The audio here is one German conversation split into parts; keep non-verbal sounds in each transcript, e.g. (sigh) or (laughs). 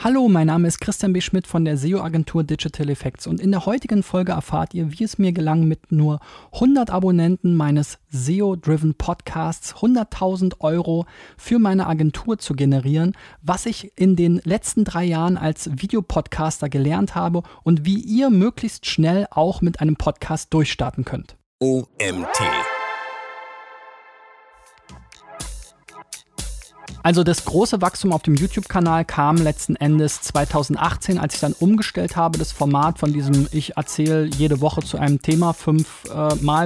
Hallo, mein Name ist Christian B. Schmidt von der SEO-Agentur Digital Effects und in der heutigen Folge erfahrt ihr, wie es mir gelang, mit nur 100 Abonnenten meines SEO-Driven Podcasts 100.000 Euro für meine Agentur zu generieren, was ich in den letzten drei Jahren als Videopodcaster gelernt habe und wie ihr möglichst schnell auch mit einem Podcast durchstarten könnt. OMT Also das große Wachstum auf dem YouTube-Kanal kam letzten Endes 2018, als ich dann umgestellt habe, das Format von diesem Ich erzähle jede Woche zu einem Thema fünf äh,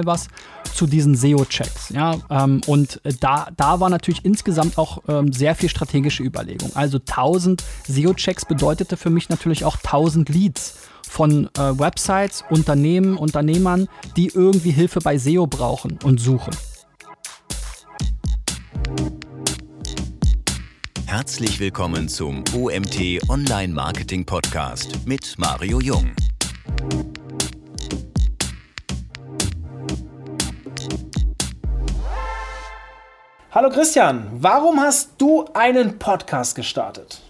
was, zu diesen SEO-Checks. Ja? Ähm, und da, da war natürlich insgesamt auch ähm, sehr viel strategische Überlegung. Also 1000 SEO-Checks bedeutete für mich natürlich auch 1000 Leads von äh, Websites, Unternehmen, Unternehmern, die irgendwie Hilfe bei SEO brauchen und suchen. Herzlich willkommen zum OMT Online Marketing Podcast mit Mario Jung. Hallo Christian, warum hast du einen Podcast gestartet?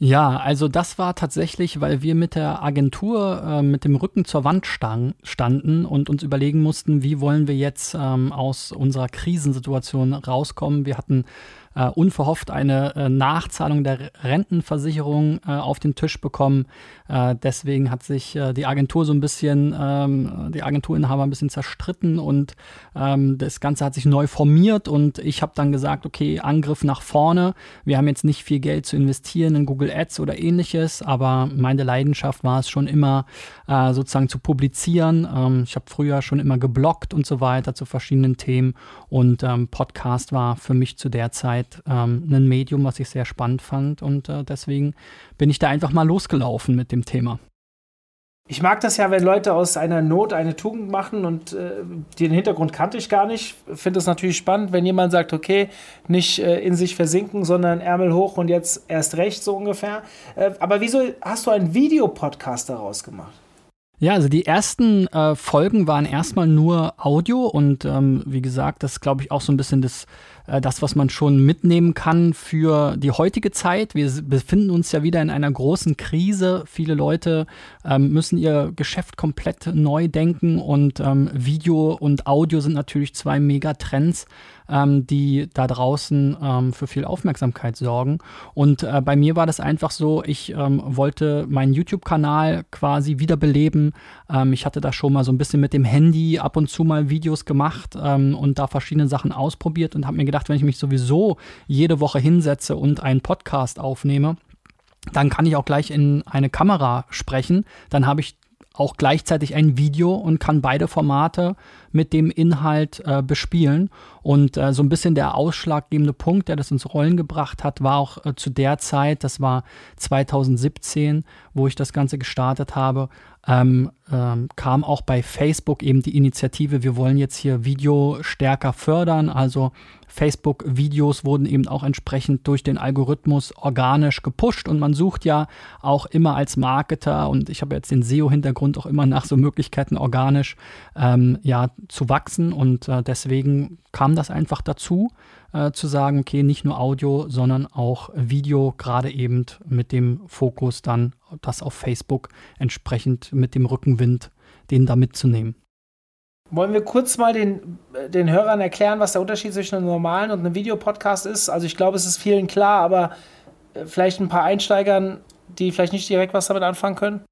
Ja, also das war tatsächlich, weil wir mit der Agentur äh, mit dem Rücken zur Wand stang, standen und uns überlegen mussten, wie wollen wir jetzt ähm, aus unserer Krisensituation rauskommen. Wir hatten äh, unverhofft eine äh, Nachzahlung der Rentenversicherung äh, auf den Tisch bekommen. Äh, deswegen hat sich äh, die Agentur so ein bisschen, ähm, die Agenturinhaber ein bisschen zerstritten und ähm, das Ganze hat sich neu formiert und ich habe dann gesagt, okay, Angriff nach vorne. Wir haben jetzt nicht viel Geld zu investieren in Google Ads oder ähnliches, aber meine Leidenschaft war es schon immer, äh, sozusagen zu publizieren. Ähm, ich habe früher schon immer gebloggt und so weiter zu verschiedenen Themen und ähm, Podcast war für mich zu der Zeit Zeit ähm, ein Medium, was ich sehr spannend fand und äh, deswegen bin ich da einfach mal losgelaufen mit dem Thema. Ich mag das ja, wenn Leute aus einer Not eine Tugend machen und äh, den Hintergrund kannte ich gar nicht. Finde es natürlich spannend, wenn jemand sagt, okay, nicht äh, in sich versinken, sondern Ärmel hoch und jetzt erst recht so ungefähr. Äh, aber wieso hast du einen Videopodcast daraus gemacht? Ja, also die ersten äh, Folgen waren erstmal nur Audio und ähm, wie gesagt, das ist, glaube ich, auch so ein bisschen das äh, das, was man schon mitnehmen kann für die heutige Zeit. Wir befinden uns ja wieder in einer großen Krise. Viele Leute ähm, müssen ihr Geschäft komplett neu denken und ähm, Video und Audio sind natürlich zwei Megatrends ähm, die da draußen ähm, für viel Aufmerksamkeit sorgen. Und äh, bei mir war das einfach so, ich ähm, wollte meinen YouTube-Kanal quasi wiederbeleben. Ähm, ich hatte da schon mal so ein bisschen mit dem Handy ab und zu mal Videos gemacht ähm, und da verschiedene Sachen ausprobiert und habe mir gedacht, wenn ich mich sowieso jede Woche hinsetze und einen Podcast aufnehme, dann kann ich auch gleich in eine Kamera sprechen. Dann habe ich auch gleichzeitig ein Video und kann beide Formate mit dem Inhalt äh, bespielen. Und äh, so ein bisschen der ausschlaggebende Punkt, der das ins Rollen gebracht hat, war auch äh, zu der Zeit, das war 2017, wo ich das Ganze gestartet habe, ähm, ähm, kam auch bei Facebook eben die Initiative, wir wollen jetzt hier Video stärker fördern. Also Facebook-Videos wurden eben auch entsprechend durch den Algorithmus organisch gepusht und man sucht ja auch immer als Marketer und ich habe jetzt den SEO-Hintergrund auch immer nach so Möglichkeiten organisch ähm, ja zu wachsen und äh, deswegen kam das einfach dazu, äh, zu sagen, okay, nicht nur Audio, sondern auch Video, gerade eben mit dem Fokus dann, das auf Facebook entsprechend mit dem Rückenwind, den da mitzunehmen. Wollen wir kurz mal den, den Hörern erklären, was der Unterschied zwischen einem normalen und einem Videopodcast ist? Also ich glaube, es ist vielen klar, aber äh, vielleicht ein paar Einsteigern, die vielleicht nicht direkt was damit anfangen können?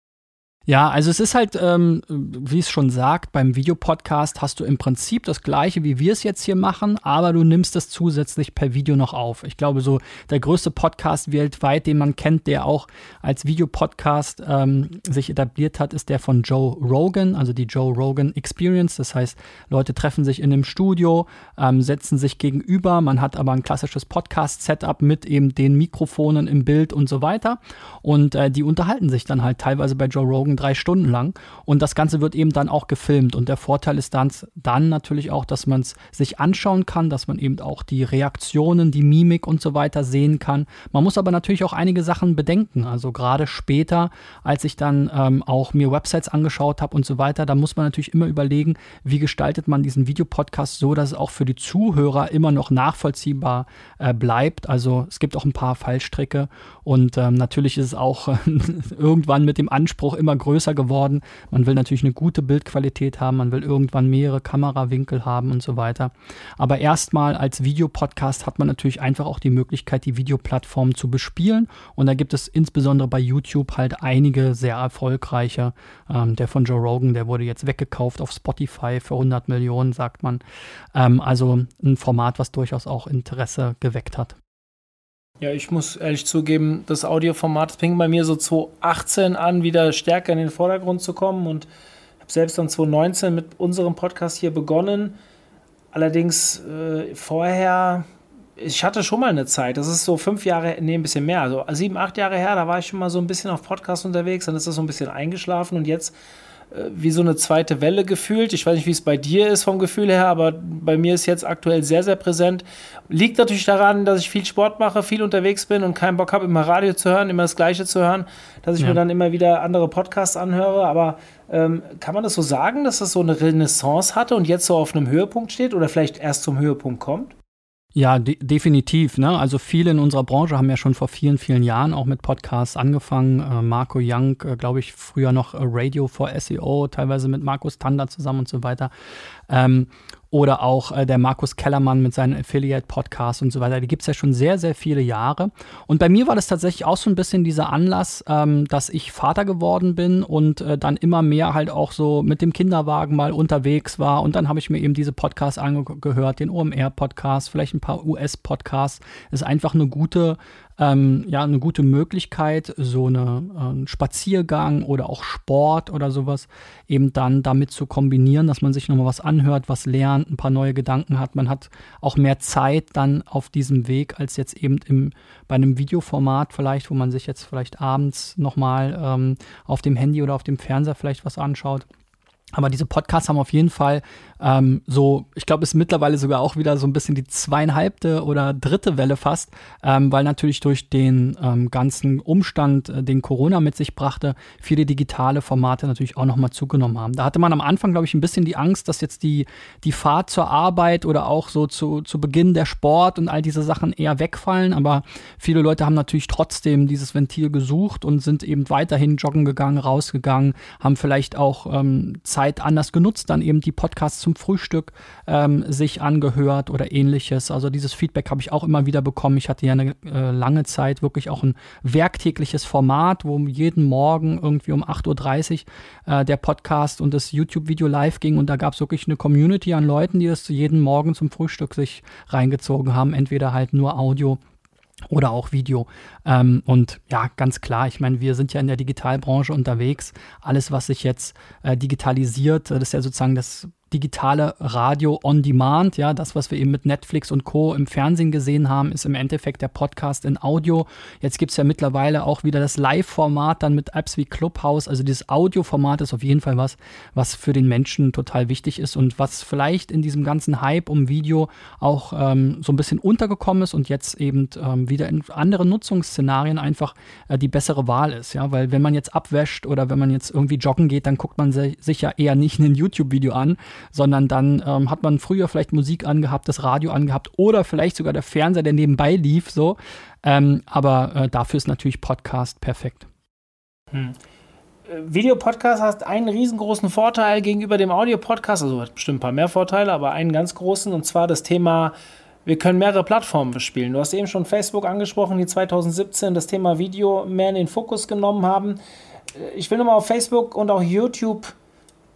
Ja, also es ist halt, ähm, wie es schon sagt, beim Videopodcast hast du im Prinzip das gleiche, wie wir es jetzt hier machen, aber du nimmst es zusätzlich per Video noch auf. Ich glaube, so der größte Podcast weltweit, den man kennt, der auch als Videopodcast ähm, sich etabliert hat, ist der von Joe Rogan, also die Joe Rogan Experience. Das heißt, Leute treffen sich in einem Studio, ähm, setzen sich gegenüber, man hat aber ein klassisches Podcast-Setup mit eben den Mikrofonen im Bild und so weiter. Und äh, die unterhalten sich dann halt teilweise bei Joe Rogan drei Stunden lang. Und das Ganze wird eben dann auch gefilmt. Und der Vorteil ist dann, dann natürlich auch, dass man es sich anschauen kann, dass man eben auch die Reaktionen, die Mimik und so weiter sehen kann. Man muss aber natürlich auch einige Sachen bedenken. Also gerade später, als ich dann ähm, auch mir Websites angeschaut habe und so weiter, da muss man natürlich immer überlegen, wie gestaltet man diesen Videopodcast so, dass es auch für die Zuhörer immer noch nachvollziehbar äh, bleibt. Also es gibt auch ein paar Fallstricke und ähm, natürlich ist es auch äh, (laughs) irgendwann mit dem Anspruch immer größer geworden. Man will natürlich eine gute Bildqualität haben, man will irgendwann mehrere Kamerawinkel haben und so weiter. Aber erstmal als Videopodcast hat man natürlich einfach auch die Möglichkeit, die Videoplattform zu bespielen. Und da gibt es insbesondere bei YouTube halt einige sehr erfolgreiche. Ähm, der von Joe Rogan, der wurde jetzt weggekauft auf Spotify für 100 Millionen, sagt man. Ähm, also ein Format, was durchaus auch Interesse geweckt hat. Ja, ich muss ehrlich zugeben, das Audioformat fing bei mir so 2018 an, wieder stärker in den Vordergrund zu kommen und habe selbst dann 2019 mit unserem Podcast hier begonnen. Allerdings äh, vorher, ich hatte schon mal eine Zeit, das ist so fünf Jahre, nee, ein bisschen mehr, also sieben, acht Jahre her, da war ich schon mal so ein bisschen auf Podcast unterwegs, dann ist das so ein bisschen eingeschlafen und jetzt wie so eine zweite Welle gefühlt. Ich weiß nicht, wie es bei dir ist vom Gefühl her, aber bei mir ist jetzt aktuell sehr, sehr präsent. Liegt natürlich daran, dass ich viel Sport mache, viel unterwegs bin und keinen Bock habe, immer Radio zu hören, immer das Gleiche zu hören, dass ich ja. mir dann immer wieder andere Podcasts anhöre. Aber ähm, kann man das so sagen, dass das so eine Renaissance hatte und jetzt so auf einem Höhepunkt steht oder vielleicht erst zum Höhepunkt kommt? Ja, de definitiv. Ne? Also viele in unserer Branche haben ja schon vor vielen, vielen Jahren auch mit Podcasts angefangen. Äh, Marco Young, äh, glaube ich, früher noch äh, Radio for SEO, teilweise mit Markus Tander zusammen und so weiter. Ähm, oder auch äh, der Markus Kellermann mit seinen Affiliate-Podcasts und so weiter. Die gibt es ja schon sehr, sehr viele Jahre. Und bei mir war das tatsächlich auch so ein bisschen dieser Anlass, ähm, dass ich Vater geworden bin und äh, dann immer mehr halt auch so mit dem Kinderwagen mal unterwegs war. Und dann habe ich mir eben diese Podcasts angehört, den OMR-Podcast, vielleicht ein paar US-Podcasts. Ist einfach eine gute ähm, ja eine gute Möglichkeit, so eine äh, Spaziergang oder auch Sport oder sowas eben dann damit zu kombinieren, dass man sich nochmal was anhört, was lernt, ein paar neue Gedanken hat. Man hat auch mehr Zeit dann auf diesem Weg als jetzt eben im, bei einem Videoformat vielleicht, wo man sich jetzt vielleicht abends nochmal ähm, auf dem Handy oder auf dem Fernseher vielleicht was anschaut. Aber diese Podcasts haben auf jeden Fall ähm, so, ich glaube, ist mittlerweile sogar auch wieder so ein bisschen die zweieinhalbte oder dritte Welle fast, ähm, weil natürlich durch den ähm, ganzen Umstand, äh, den Corona mit sich brachte, viele digitale Formate natürlich auch nochmal zugenommen haben. Da hatte man am Anfang, glaube ich, ein bisschen die Angst, dass jetzt die, die Fahrt zur Arbeit oder auch so zu, zu Beginn der Sport und all diese Sachen eher wegfallen. Aber viele Leute haben natürlich trotzdem dieses Ventil gesucht und sind eben weiterhin joggen gegangen, rausgegangen, haben vielleicht auch ähm, Zeit anders genutzt, dann eben die Podcasts zum Frühstück ähm, sich angehört oder ähnliches. Also dieses Feedback habe ich auch immer wieder bekommen. Ich hatte ja eine äh, lange Zeit wirklich auch ein werktägliches Format, wo jeden Morgen irgendwie um 8.30 Uhr äh, der Podcast und das YouTube-Video live ging und da gab es wirklich eine Community an Leuten, die das jeden Morgen zum Frühstück sich reingezogen haben. Entweder halt nur Audio oder auch Video. Ähm, und ja, ganz klar, ich meine, wir sind ja in der Digitalbranche unterwegs. Alles, was sich jetzt äh, digitalisiert, das ist ja sozusagen das digitale Radio on Demand. Ja, das, was wir eben mit Netflix und Co. im Fernsehen gesehen haben, ist im Endeffekt der Podcast in Audio. Jetzt gibt es ja mittlerweile auch wieder das Live-Format dann mit Apps wie Clubhouse. Also dieses Audio-Format ist auf jeden Fall was, was für den Menschen total wichtig ist und was vielleicht in diesem ganzen Hype um Video auch ähm, so ein bisschen untergekommen ist und jetzt eben ähm, wieder in anderen Nutzungsszenarien einfach äh, die bessere Wahl ist. Ja, weil wenn man jetzt abwäscht oder wenn man jetzt irgendwie joggen geht, dann guckt man sich ja eher nicht ein YouTube-Video an, sondern dann ähm, hat man früher vielleicht Musik angehabt, das Radio angehabt oder vielleicht sogar der Fernseher, der nebenbei lief, so. Ähm, aber äh, dafür ist natürlich Podcast perfekt. Hm. Äh, Videopodcast hat einen riesengroßen Vorteil gegenüber dem Audio-Podcast, also hat bestimmt ein paar mehr Vorteile, aber einen ganz großen, und zwar das Thema, wir können mehrere Plattformen bespielen. Du hast eben schon Facebook angesprochen, die 2017 das Thema Video mehr in den Fokus genommen haben. Äh, ich will nochmal auf Facebook und auch YouTube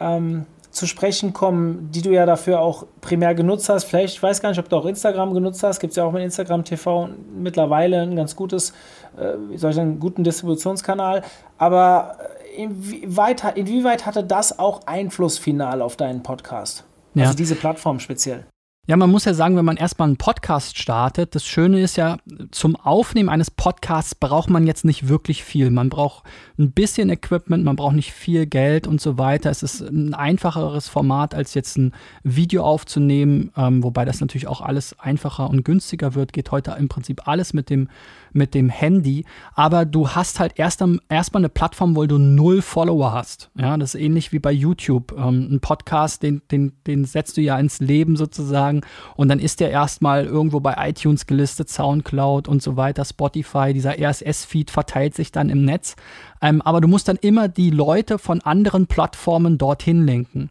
ähm, zu sprechen kommen, die du ja dafür auch primär genutzt hast. Vielleicht, ich weiß gar nicht, ob du auch Instagram genutzt hast. Gibt es ja auch mit Instagram TV mittlerweile ein ganz gutes, äh, wie soll ich sagen, einen guten Distributionskanal. Aber inwieweit, inwieweit hatte das auch Einfluss final auf deinen Podcast? Ja. Also diese Plattform speziell. Ja, man muss ja sagen, wenn man erstmal einen Podcast startet, das Schöne ist ja, zum Aufnehmen eines Podcasts braucht man jetzt nicht wirklich viel. Man braucht ein bisschen Equipment, man braucht nicht viel Geld und so weiter. Es ist ein einfacheres Format, als jetzt ein Video aufzunehmen, ähm, wobei das natürlich auch alles einfacher und günstiger wird. Geht heute im Prinzip alles mit dem, mit dem Handy. Aber du hast halt erst erstmal eine Plattform, wo du null Follower hast. Ja, das ist ähnlich wie bei YouTube. Ähm, ein Podcast, den, den, den setzt du ja ins Leben sozusagen sagen. Und dann ist der erstmal irgendwo bei iTunes gelistet, Soundcloud und so weiter, Spotify. Dieser RSS-Feed verteilt sich dann im Netz. Ähm, aber du musst dann immer die Leute von anderen Plattformen dorthin lenken.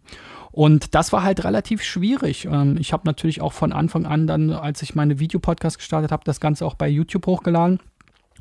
Und das war halt relativ schwierig. Ähm, ich habe natürlich auch von Anfang an dann, als ich meine Videopodcast gestartet habe, das Ganze auch bei YouTube hochgeladen.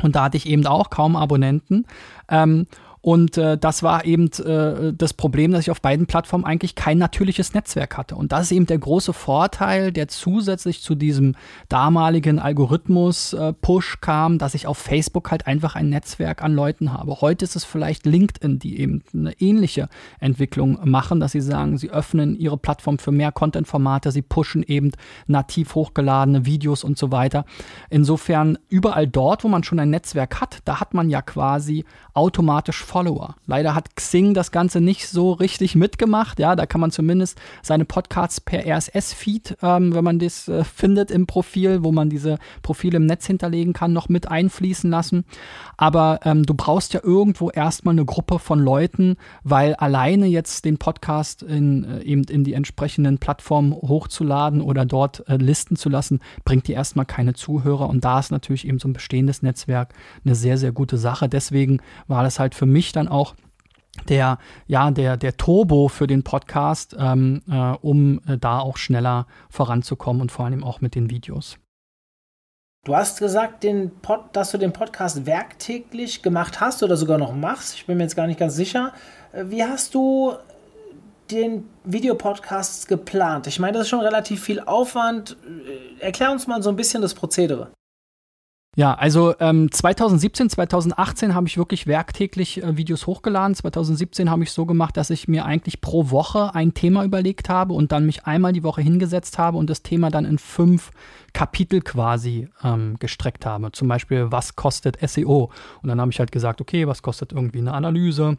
Und da hatte ich eben auch kaum Abonnenten. Ähm, und äh, das war eben äh, das Problem, dass ich auf beiden Plattformen eigentlich kein natürliches Netzwerk hatte. Und das ist eben der große Vorteil, der zusätzlich zu diesem damaligen Algorithmus-Push äh, kam, dass ich auf Facebook halt einfach ein Netzwerk an Leuten habe. Heute ist es vielleicht LinkedIn, die eben eine ähnliche Entwicklung machen, dass sie sagen, sie öffnen ihre Plattform für mehr Content-Formate, sie pushen eben nativ hochgeladene Videos und so weiter. Insofern überall dort, wo man schon ein Netzwerk hat, da hat man ja quasi automatisch Follower. Leider hat Xing das Ganze nicht so richtig mitgemacht. Ja, da kann man zumindest seine Podcasts per RSS-Feed, ähm, wenn man das äh, findet im Profil, wo man diese Profile im Netz hinterlegen kann, noch mit einfließen lassen. Aber ähm, du brauchst ja irgendwo erstmal eine Gruppe von Leuten, weil alleine jetzt den Podcast in, äh, eben in die entsprechenden Plattformen hochzuladen oder dort äh, listen zu lassen, bringt dir erstmal keine Zuhörer. Und da ist natürlich eben so ein bestehendes Netzwerk eine sehr, sehr gute Sache. Deswegen war das halt für mich mich dann auch der, ja, der, der Turbo für den Podcast, ähm, äh, um äh, da auch schneller voranzukommen und vor allem auch mit den Videos. Du hast gesagt, Pod, dass du den Podcast werktäglich gemacht hast oder sogar noch machst. Ich bin mir jetzt gar nicht ganz sicher. Äh, wie hast du den Videopodcasts geplant? Ich meine, das ist schon relativ viel Aufwand. Äh, erklär uns mal so ein bisschen das Prozedere. Ja, also ähm, 2017, 2018 habe ich wirklich werktäglich äh, Videos hochgeladen. 2017 habe ich so gemacht, dass ich mir eigentlich pro Woche ein Thema überlegt habe und dann mich einmal die Woche hingesetzt habe und das Thema dann in fünf Kapitel quasi ähm, gestreckt habe. Zum Beispiel, was kostet SEO? Und dann habe ich halt gesagt, okay, was kostet irgendwie eine Analyse?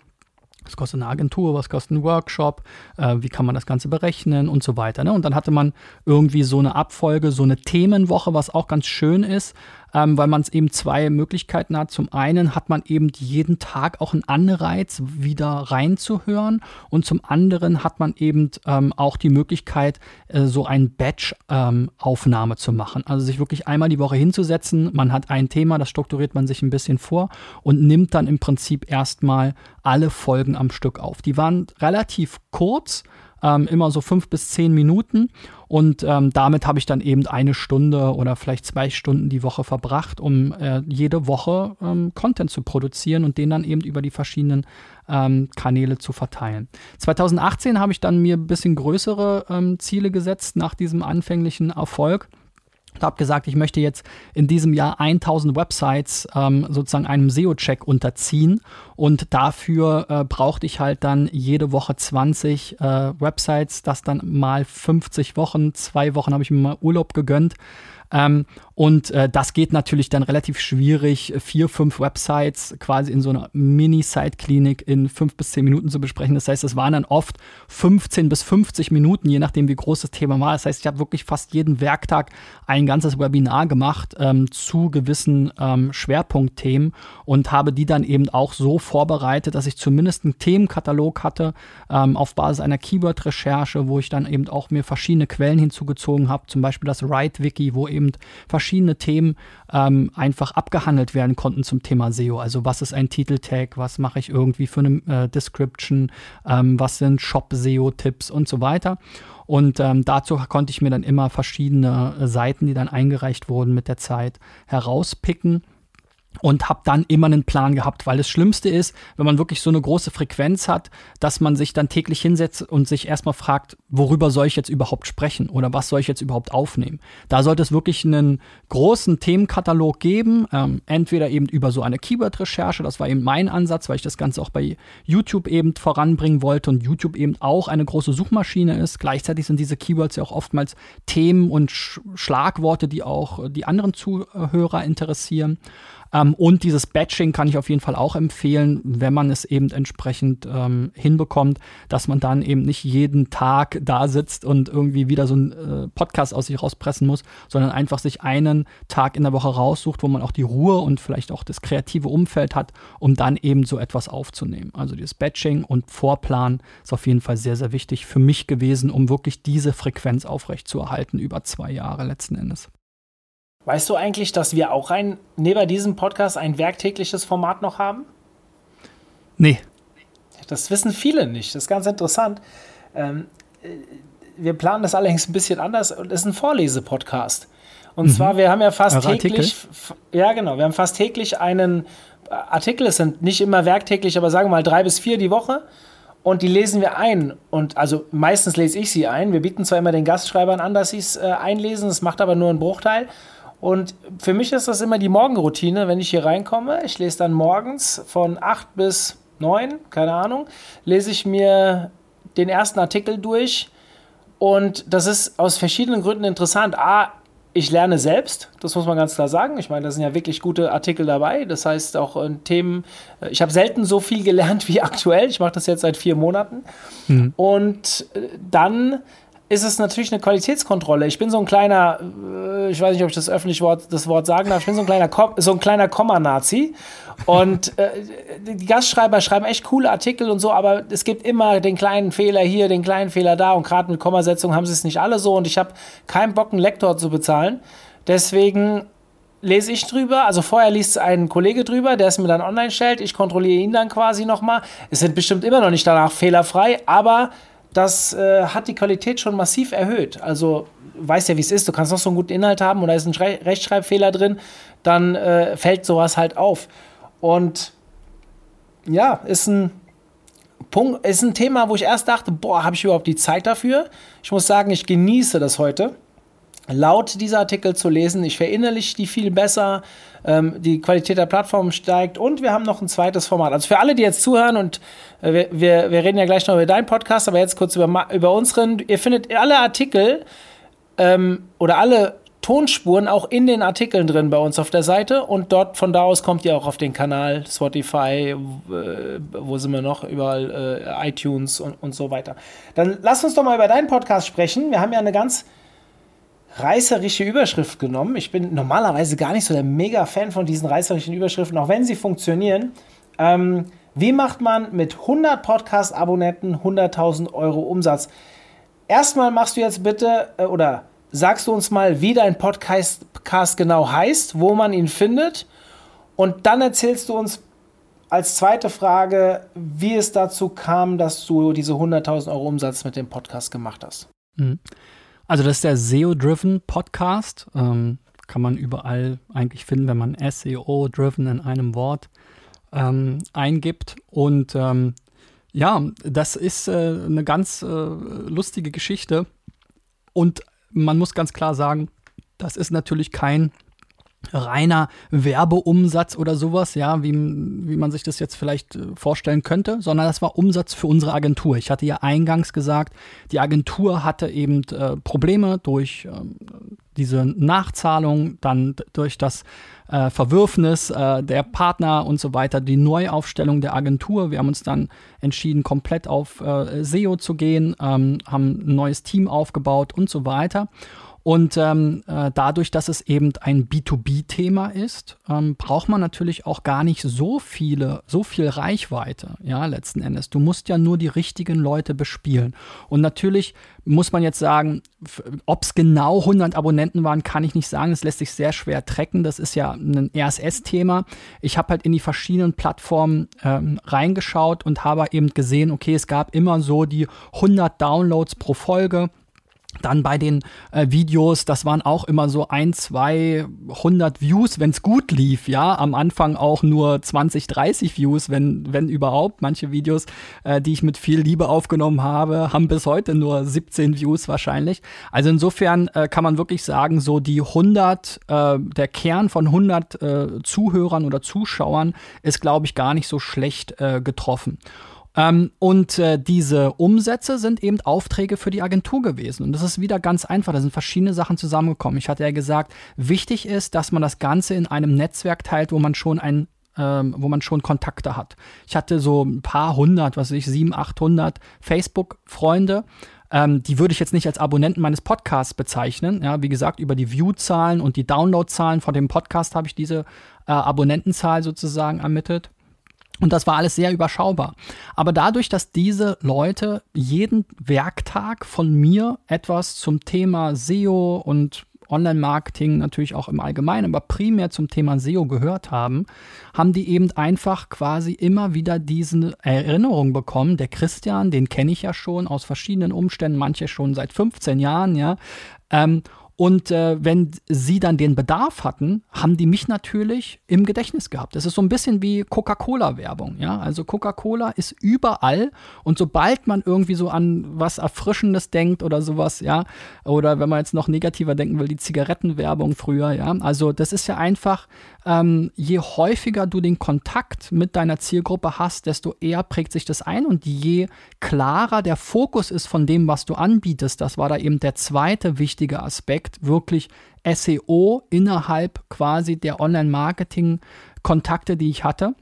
Was kostet eine Agentur, was kostet ein Workshop, äh, wie kann man das Ganze berechnen und so weiter. Ne? Und dann hatte man irgendwie so eine Abfolge, so eine Themenwoche, was auch ganz schön ist, ähm, weil man es eben zwei Möglichkeiten hat. Zum einen hat man eben jeden Tag auch einen Anreiz, wieder reinzuhören und zum anderen hat man eben ähm, auch die Möglichkeit, äh, so ein Batch-Aufnahme ähm, zu machen. Also sich wirklich einmal die Woche hinzusetzen. Man hat ein Thema, das strukturiert man sich ein bisschen vor und nimmt dann im Prinzip erstmal alle Folgen am Stück auf. Die waren relativ kurz, ähm, immer so fünf bis zehn Minuten. Und ähm, damit habe ich dann eben eine Stunde oder vielleicht zwei Stunden die Woche verbracht, um äh, jede Woche ähm, Content zu produzieren und den dann eben über die verschiedenen ähm, Kanäle zu verteilen. 2018 habe ich dann mir ein bisschen größere ähm, Ziele gesetzt nach diesem anfänglichen Erfolg und habe gesagt, ich möchte jetzt in diesem Jahr 1000 Websites ähm, sozusagen einem SEO-Check unterziehen. Und dafür äh, brauchte ich halt dann jede Woche 20 äh, Websites, das dann mal 50 Wochen, zwei Wochen habe ich mir mal Urlaub gegönnt. Ähm, und äh, das geht natürlich dann relativ schwierig, vier, fünf Websites quasi in so einer Mini-Site-Klinik in fünf bis zehn Minuten zu besprechen. Das heißt, es waren dann oft 15 bis 50 Minuten, je nachdem, wie groß das Thema war. Das heißt, ich habe wirklich fast jeden Werktag ein ganzes Webinar gemacht ähm, zu gewissen ähm, Schwerpunktthemen und habe die dann eben auch so vorbereitet, dass ich zumindest einen Themenkatalog hatte ähm, auf Basis einer Keyword-Recherche, wo ich dann eben auch mir verschiedene Quellen hinzugezogen habe, zum Beispiel das Write-Wiki, wo eben verschiedene Themen ähm, einfach abgehandelt werden konnten zum Thema SEO. Also was ist ein Titeltag, was mache ich irgendwie für eine äh, Description, ähm, was sind Shop-SEO-Tipps und so weiter. Und ähm, dazu konnte ich mir dann immer verschiedene äh, Seiten, die dann eingereicht wurden mit der Zeit, herauspicken und habe dann immer einen Plan gehabt, weil das Schlimmste ist, wenn man wirklich so eine große Frequenz hat, dass man sich dann täglich hinsetzt und sich erstmal fragt, worüber soll ich jetzt überhaupt sprechen oder was soll ich jetzt überhaupt aufnehmen. Da sollte es wirklich einen großen Themenkatalog geben, ähm, entweder eben über so eine Keyword-Recherche, das war eben mein Ansatz, weil ich das Ganze auch bei YouTube eben voranbringen wollte und YouTube eben auch eine große Suchmaschine ist. Gleichzeitig sind diese Keywords ja auch oftmals Themen und Sch Schlagworte, die auch die anderen Zuhörer interessieren. Ähm, und dieses Batching kann ich auf jeden Fall auch empfehlen, wenn man es eben entsprechend ähm, hinbekommt, dass man dann eben nicht jeden Tag da sitzt und irgendwie wieder so einen äh, Podcast aus sich rauspressen muss, sondern einfach sich einen Tag in der Woche raussucht, wo man auch die Ruhe und vielleicht auch das kreative Umfeld hat, um dann eben so etwas aufzunehmen. Also dieses Batching und Vorplan ist auf jeden Fall sehr, sehr wichtig für mich gewesen, um wirklich diese Frequenz aufrechtzuerhalten über zwei Jahre letzten Endes. Weißt du eigentlich, dass wir auch ein, neben diesem Podcast ein werktägliches Format noch haben? Nee. Das wissen viele nicht. Das ist ganz interessant. Ähm, äh, wir planen das allerdings ein bisschen anders. Es ist ein Vorlesepodcast. Und mhm. zwar, wir haben ja fast Eure täglich, ja genau, wir haben fast täglich einen äh, Artikel. Es sind nicht immer werktäglich, aber sagen wir mal drei bis vier die Woche. Und die lesen wir ein. Und also meistens lese ich sie ein. Wir bieten zwar immer den Gastschreibern an, dass sie es äh, einlesen, das macht aber nur einen Bruchteil. Und für mich ist das immer die Morgenroutine, wenn ich hier reinkomme. Ich lese dann morgens von 8 bis 9, keine Ahnung, lese ich mir den ersten Artikel durch. Und das ist aus verschiedenen Gründen interessant. A, ich lerne selbst, das muss man ganz klar sagen. Ich meine, da sind ja wirklich gute Artikel dabei. Das heißt auch äh, Themen, äh, ich habe selten so viel gelernt (laughs) wie aktuell. Ich mache das jetzt seit vier Monaten. Mhm. Und äh, dann ist es natürlich eine Qualitätskontrolle. Ich bin so ein kleiner, äh, ich weiß nicht, ob ich das öffentlich Wort, das Wort sagen darf, ich bin so ein kleiner, so ein kleiner Komma-Nazi. Und äh, die Gastschreiber schreiben echt coole Artikel und so, aber es gibt immer den kleinen Fehler hier, den kleinen Fehler da und gerade mit Kommasetzung haben sie es nicht alle so und ich habe keinen Bock, einen Lektor zu bezahlen. Deswegen lese ich drüber. Also vorher liest ein Kollege drüber, der es mir dann online stellt. Ich kontrolliere ihn dann quasi nochmal. Es sind bestimmt immer noch nicht danach fehlerfrei, aber das äh, hat die Qualität schon massiv erhöht. Also weißt ja, wie es ist, du kannst noch so einen guten Inhalt haben und da ist ein Schrei Rechtschreibfehler drin, dann äh, fällt sowas halt auf. Und ja, ist ein Punkt, ist ein Thema, wo ich erst dachte, boah, habe ich überhaupt die Zeit dafür? Ich muss sagen, ich genieße das heute laut dieser Artikel zu lesen. Ich verinnerliche die viel besser. Ähm, die Qualität der Plattform steigt und wir haben noch ein zweites Format. Also für alle, die jetzt zuhören und äh, wir, wir, wir, reden ja gleich noch über deinen Podcast, aber jetzt kurz über, über unseren. Ihr findet alle Artikel ähm, oder alle Tonspuren auch in den Artikeln drin bei uns auf der Seite und dort von da aus kommt ihr auch auf den Kanal Spotify, äh, wo sind wir noch, überall äh, iTunes und, und so weiter. Dann lass uns doch mal über deinen Podcast sprechen. Wir haben ja eine ganz reißerische Überschrift genommen. Ich bin normalerweise gar nicht so der Mega-Fan von diesen reißerischen Überschriften, auch wenn sie funktionieren. Ähm, wie macht man mit 100 Podcast-Abonnenten 100.000 Euro Umsatz? Erstmal machst du jetzt bitte äh, oder sagst du uns mal, wie dein Podcast genau heißt, wo man ihn findet. Und dann erzählst du uns als zweite Frage, wie es dazu kam, dass du diese 100.000 Euro Umsatz mit dem Podcast gemacht hast. Mhm. Also das ist der SEO-Driven Podcast. Ähm, kann man überall eigentlich finden, wenn man SEO-Driven in einem Wort ähm, eingibt. Und ähm, ja, das ist äh, eine ganz äh, lustige Geschichte. Und man muss ganz klar sagen, das ist natürlich kein reiner Werbeumsatz oder sowas, ja, wie, wie man sich das jetzt vielleicht äh, vorstellen könnte, sondern das war Umsatz für unsere Agentur. Ich hatte ja eingangs gesagt, die Agentur hatte eben äh, Probleme durch äh, diese Nachzahlung, dann durch das äh, Verwürfnis äh, der Partner und so weiter, die Neuaufstellung der Agentur. Wir haben uns dann entschieden, komplett auf äh, SEO zu gehen, ähm, haben ein neues Team aufgebaut und so weiter. Und ähm, äh, dadurch, dass es eben ein B2B-Thema ist, ähm, braucht man natürlich auch gar nicht so viele, so viel Reichweite, ja, letzten Endes. Du musst ja nur die richtigen Leute bespielen. Und natürlich muss man jetzt sagen, ob es genau 100 Abonnenten waren, kann ich nicht sagen. Das lässt sich sehr schwer tracken. Das ist ja ein RSS-Thema. Ich habe halt in die verschiedenen Plattformen ähm, reingeschaut und habe eben gesehen, okay, es gab immer so die 100 Downloads pro Folge Dann bei den äh, Videos, das waren auch immer so ein, zwei hundert Views, wenn es gut lief, ja. Am Anfang auch nur 20, 30 Views, wenn, wenn überhaupt. Manche Videos, äh, die ich mit viel Liebe aufgenommen habe, haben bis heute nur 17 Views wahrscheinlich. Also insofern äh, kann man wirklich sagen, so die 100, äh, der Kern von 100 äh, Zuhörern oder Zuschauern ist, glaube ich, gar nicht so schlecht äh, getroffen. Ähm, und äh, diese Umsätze sind eben Aufträge für die Agentur gewesen. Und das ist wieder ganz einfach. Da sind verschiedene Sachen zusammengekommen. Ich hatte ja gesagt, wichtig ist, dass man das Ganze in einem Netzwerk teilt, wo man schon ein ähm, wo man schon Kontakte hat. Ich hatte so ein paar hundert, was weiß ich, sieben, achthundert Facebook-Freunde. Ähm, die würde ich jetzt nicht als Abonnenten meines Podcasts bezeichnen. Ja, wie gesagt, über die View-Zahlen und die Download-Zahlen von dem Podcast habe ich diese äh, Abonnentenzahl sozusagen ermittelt. Und das war alles sehr überschaubar. Aber dadurch, dass diese Leute jeden Werktag von mir etwas zum Thema SEO und Online-Marketing natürlich auch im Allgemeinen, aber primär zum Thema SEO gehört haben, haben die eben einfach quasi immer wieder diese Erinnerung bekommen. Der Christian, den kenne ich ja schon aus verschiedenen Umständen, manche schon seit 15 Jahren, ja. Ähm, und äh, wenn sie dann den Bedarf hatten, haben die mich natürlich im Gedächtnis gehabt. Das ist so ein bisschen wie Coca-Cola-Werbung. Ja? Also Coca-Cola ist überall und sobald man irgendwie so an was Erfrischendes denkt oder sowas, ja, oder wenn man jetzt noch negativer denken will, die Zigarettenwerbung früher, ja, also das ist ja einfach, ähm, je häufiger du den Kontakt mit deiner Zielgruppe hast, desto eher prägt sich das ein und je klarer der Fokus ist von dem, was du anbietest, das war da eben der zweite wichtige Aspekt, Aspekt wirklich SEO innerhalb quasi der Online-Marketing-Kontakte, die ich hatte.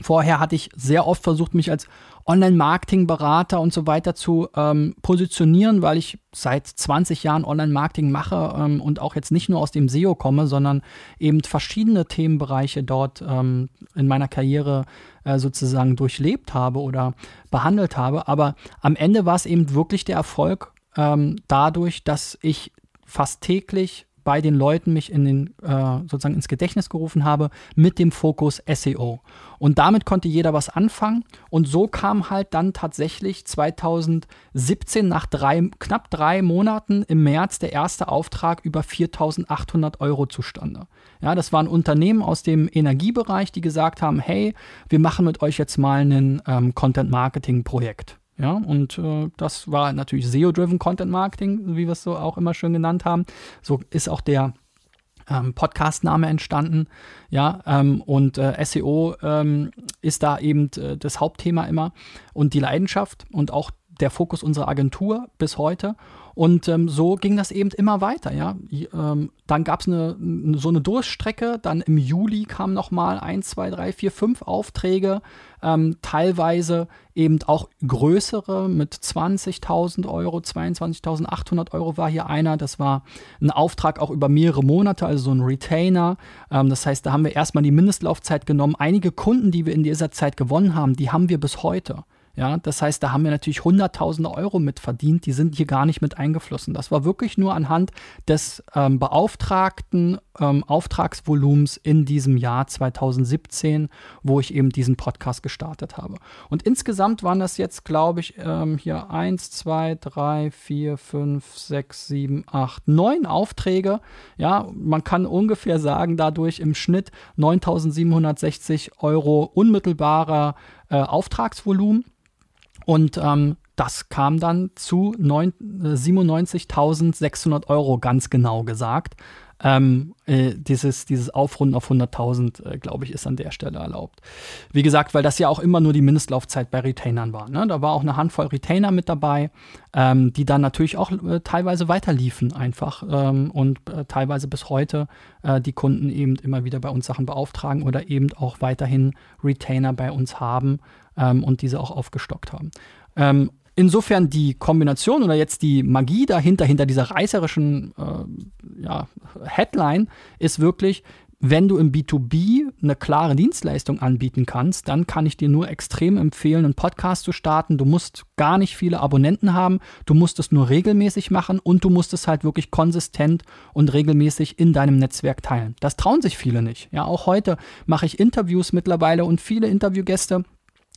Vorher hatte ich sehr oft versucht, mich als Online-Marketing-Berater und so weiter zu ähm, positionieren, weil ich seit 20 Jahren Online-Marketing mache ähm, und auch jetzt nicht nur aus dem SEO komme, sondern eben verschiedene Themenbereiche dort ähm, in meiner Karriere äh, sozusagen durchlebt habe oder behandelt habe. Aber am Ende war es eben wirklich der Erfolg ähm, dadurch, dass ich fast täglich bei den Leuten mich in den, äh, sozusagen ins Gedächtnis gerufen habe mit dem Fokus SEO. Und damit konnte jeder was anfangen. Und so kam halt dann tatsächlich 2017 nach drei, knapp drei Monaten im März der erste Auftrag über 4.800 Euro zustande. Ja, das waren Unternehmen aus dem Energiebereich, die gesagt haben, hey, wir machen mit euch jetzt mal ein ähm, Content-Marketing-Projekt. Ja, und äh, das war natürlich SEO-driven Content Marketing, wie wir es so auch immer schön genannt haben. So ist auch der ähm, Podcast-Name entstanden. Ja, ähm, und äh, SEO ähm, ist da eben äh, das Hauptthema immer und die Leidenschaft und auch der Fokus unserer Agentur bis heute. Und ähm, so ging das eben immer weiter, ja. Ähm, dann gab es eine, so eine Durststrecke, dann im Juli kamen nochmal 1, 2, 3, 4, 5 Aufträge, ähm, teilweise eben auch größere mit 20.000 Euro, 22.800 Euro war hier einer. Das war ein Auftrag auch über mehrere Monate, also so ein Retainer. Ähm, das heißt, da haben wir erstmal die Mindestlaufzeit genommen. Einige Kunden, die wir in dieser Zeit gewonnen haben, die haben wir bis heute. Ja, das heißt, da haben wir natürlich hunderttausende Euro mit verdient, die sind hier gar nicht mit eingeflossen. Das war wirklich nur anhand des ähm, beauftragten ähm, Auftragsvolumens in diesem Jahr 2017, wo ich eben diesen Podcast gestartet habe. Und insgesamt waren das jetzt, glaube ich, ähm, hier 1, 2, 3, 4, 5, 6, 7, 8, 9 Aufträge. Ja, man kann ungefähr sagen, dadurch im Schnitt 9760 Euro unmittelbarer äh, Auftragsvolumen. Und ähm, das kam dann zu 97.600 äh, Euro, ganz genau gesagt. Ähm, äh, dieses, dieses Aufrunden auf 100.000, äh, glaube ich, ist an der Stelle erlaubt. Wie gesagt, weil das ja auch immer nur die Mindestlaufzeit bei Retainern war. Ne? Da war auch eine Handvoll Retainer mit dabei, ähm, die dann natürlich auch äh, teilweise weiterliefen einfach ähm, und äh, teilweise bis heute äh, die Kunden eben immer wieder bei uns Sachen beauftragen oder eben auch weiterhin Retainer bei uns haben ähm, und diese auch aufgestockt haben. Insofern die Kombination oder jetzt die Magie dahinter, hinter dieser reißerischen äh, ja, Headline, ist wirklich, wenn du im B2B eine klare Dienstleistung anbieten kannst, dann kann ich dir nur extrem empfehlen, einen Podcast zu starten. Du musst gar nicht viele Abonnenten haben, du musst es nur regelmäßig machen und du musst es halt wirklich konsistent und regelmäßig in deinem Netzwerk teilen. Das trauen sich viele nicht. Ja, auch heute mache ich Interviews mittlerweile und viele Interviewgäste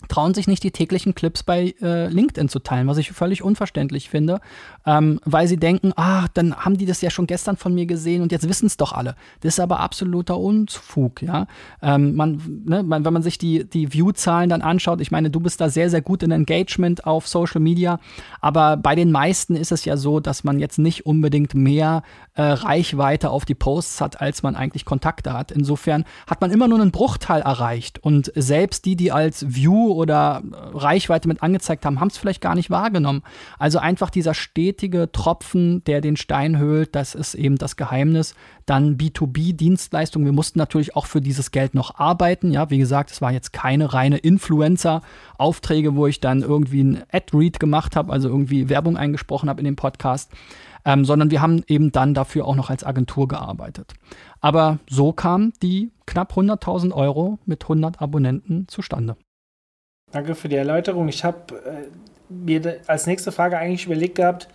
trauen sich nicht die täglichen Clips bei äh, LinkedIn zu teilen, was ich völlig unverständlich finde, ähm, weil sie denken, ah, dann haben die das ja schon gestern von mir gesehen und jetzt wissen es doch alle. Das ist aber absoluter Unfug, ja. Ähm, man, ne, man, wenn man sich die, die View-Zahlen dann anschaut, ich meine, du bist da sehr, sehr gut in Engagement auf Social Media, aber bei den meisten ist es ja so, dass man jetzt nicht unbedingt mehr äh, Reichweite auf die Posts hat, als man eigentlich Kontakte hat. Insofern hat man immer nur einen Bruchteil erreicht und selbst die, die als View oder Reichweite mit angezeigt haben, haben es vielleicht gar nicht wahrgenommen. Also einfach dieser stetige Tropfen, der den Stein höhlt, das ist eben das Geheimnis. Dann B2B-Dienstleistungen. Wir mussten natürlich auch für dieses Geld noch arbeiten. Ja, wie gesagt, es war jetzt keine reine Influencer-Aufträge, wo ich dann irgendwie ein Ad-Read gemacht habe, also irgendwie Werbung eingesprochen habe in dem Podcast. Ähm, sondern wir haben eben dann dafür auch noch als Agentur gearbeitet. Aber so kamen die knapp 100.000 Euro mit 100 Abonnenten zustande. Danke für die Erläuterung. Ich habe äh, mir als nächste Frage eigentlich überlegt gehabt,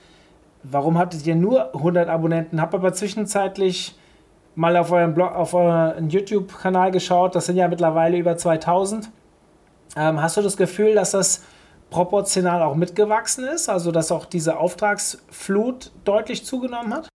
warum hattet ihr nur 100 Abonnenten? Habe aber zwischenzeitlich mal auf euren Blog, auf euren YouTube-Kanal geschaut. Das sind ja mittlerweile über 2000. Ähm, hast du das Gefühl, dass das proportional auch mitgewachsen ist? Also, dass auch diese Auftragsflut deutlich zugenommen hat?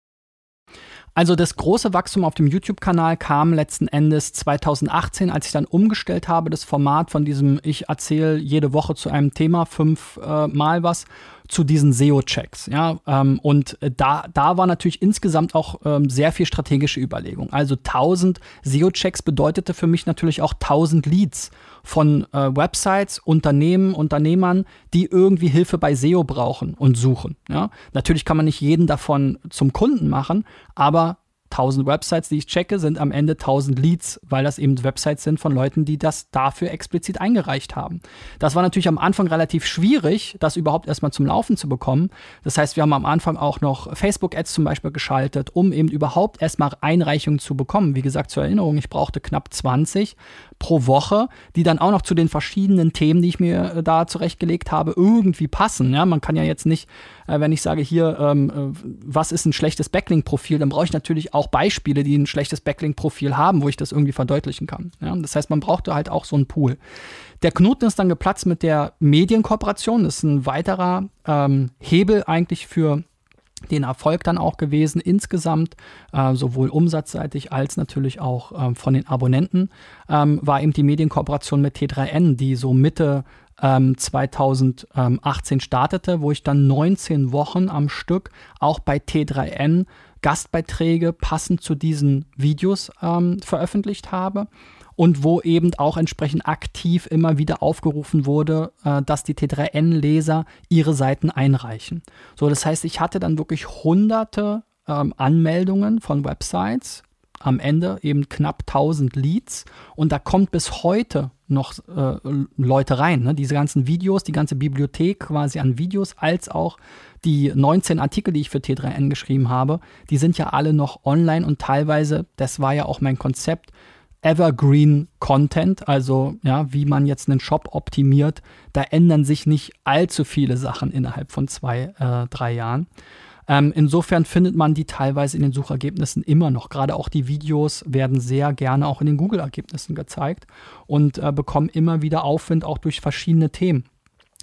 Also das große Wachstum auf dem YouTube-Kanal kam letzten Endes 2018, als ich dann umgestellt habe, das Format von diesem Ich erzähle jede Woche zu einem Thema fünfmal äh, was zu diesen SEO-Checks. Ja, ähm, und da, da war natürlich insgesamt auch ähm, sehr viel strategische Überlegung. Also 1000 SEO-Checks bedeutete für mich natürlich auch 1000 Leads von äh, Websites, Unternehmen, Unternehmern, die irgendwie Hilfe bei SEO brauchen und suchen. Ja? Natürlich kann man nicht jeden davon zum Kunden machen, aber 1000 Websites, die ich checke, sind am Ende 1000 Leads, weil das eben Websites sind von Leuten, die das dafür explizit eingereicht haben. Das war natürlich am Anfang relativ schwierig, das überhaupt erstmal zum Laufen zu bekommen. Das heißt, wir haben am Anfang auch noch Facebook-Ads zum Beispiel geschaltet, um eben überhaupt erstmal Einreichungen zu bekommen. Wie gesagt, zur Erinnerung, ich brauchte knapp 20 pro Woche, die dann auch noch zu den verschiedenen Themen, die ich mir äh, da zurechtgelegt habe, irgendwie passen. Ja, man kann ja jetzt nicht, äh, wenn ich sage hier, ähm, äh, was ist ein schlechtes Backlink-Profil, dann brauche ich natürlich auch Beispiele, die ein schlechtes Backlink-Profil haben, wo ich das irgendwie verdeutlichen kann. Ja, das heißt, man braucht halt auch so einen Pool. Der Knoten ist dann geplatzt mit der Medienkooperation. Das ist ein weiterer ähm, Hebel eigentlich für den Erfolg dann auch gewesen insgesamt, äh, sowohl umsatzseitig als natürlich auch ähm, von den Abonnenten, ähm, war eben die Medienkooperation mit T3N, die so Mitte ähm, 2018 startete, wo ich dann 19 Wochen am Stück auch bei T3N Gastbeiträge passend zu diesen Videos ähm, veröffentlicht habe und wo eben auch entsprechend aktiv immer wieder aufgerufen wurde, äh, dass die T3N-Leser ihre Seiten einreichen. So, das heißt, ich hatte dann wirklich hunderte ähm, Anmeldungen von Websites, am Ende eben knapp 1000 Leads und da kommt bis heute noch äh, Leute rein. Ne? Diese ganzen Videos, die ganze Bibliothek quasi an Videos, als auch die 19 Artikel, die ich für T3N geschrieben habe, die sind ja alle noch online und teilweise, das war ja auch mein Konzept, Evergreen Content, also ja, wie man jetzt einen Shop optimiert, da ändern sich nicht allzu viele Sachen innerhalb von zwei, äh, drei Jahren. Ähm, insofern findet man die teilweise in den Suchergebnissen immer noch. Gerade auch die Videos werden sehr gerne auch in den Google-Ergebnissen gezeigt und äh, bekommen immer wieder Aufwind auch durch verschiedene Themen.